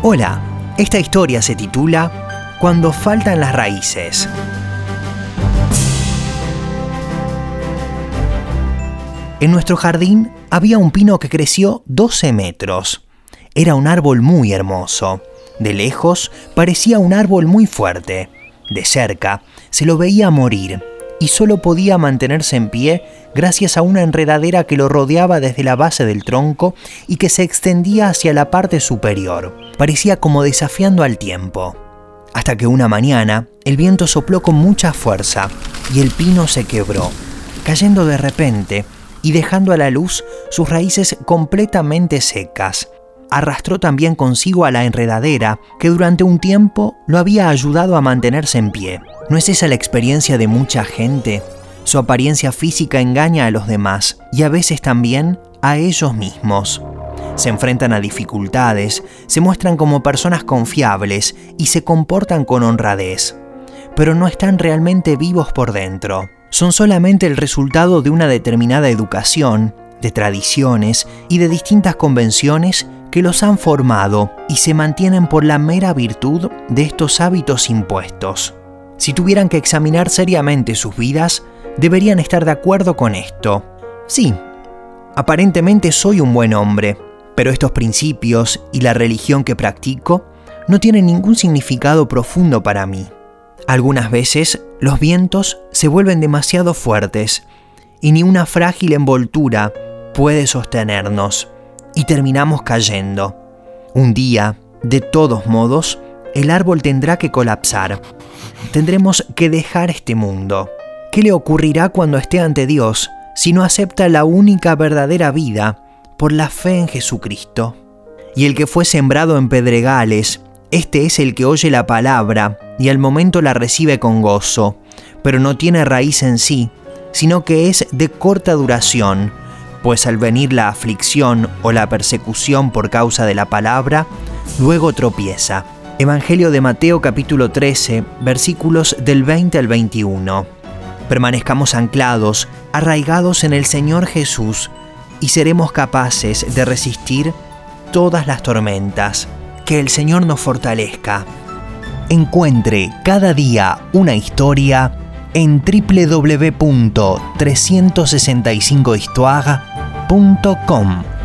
Hola, esta historia se titula Cuando faltan las raíces. En nuestro jardín había un pino que creció 12 metros. Era un árbol muy hermoso. De lejos parecía un árbol muy fuerte. De cerca se lo veía morir y solo podía mantenerse en pie gracias a una enredadera que lo rodeaba desde la base del tronco y que se extendía hacia la parte superior. Parecía como desafiando al tiempo. Hasta que una mañana el viento sopló con mucha fuerza y el pino se quebró, cayendo de repente y dejando a la luz sus raíces completamente secas. Arrastró también consigo a la enredadera que durante un tiempo lo había ayudado a mantenerse en pie. ¿No es esa la experiencia de mucha gente? Su apariencia física engaña a los demás y a veces también a ellos mismos. Se enfrentan a dificultades, se muestran como personas confiables y se comportan con honradez, pero no están realmente vivos por dentro. Son solamente el resultado de una determinada educación, de tradiciones y de distintas convenciones que los han formado y se mantienen por la mera virtud de estos hábitos impuestos. Si tuvieran que examinar seriamente sus vidas, deberían estar de acuerdo con esto. Sí, aparentemente soy un buen hombre, pero estos principios y la religión que practico no tienen ningún significado profundo para mí. Algunas veces los vientos se vuelven demasiado fuertes y ni una frágil envoltura puede sostenernos y terminamos cayendo. Un día, de todos modos, el árbol tendrá que colapsar. Tendremos que dejar este mundo. ¿Qué le ocurrirá cuando esté ante Dios si no acepta la única verdadera vida por la fe en Jesucristo? Y el que fue sembrado en pedregales, este es el que oye la palabra y al momento la recibe con gozo, pero no tiene raíz en sí, sino que es de corta duración, pues al venir la aflicción o la persecución por causa de la palabra, luego tropieza. Evangelio de Mateo capítulo 13, versículos del 20 al 21. Permanezcamos anclados, arraigados en el Señor Jesús, y seremos capaces de resistir todas las tormentas. Que el Señor nos fortalezca. Encuentre cada día una historia en www.365histoire.com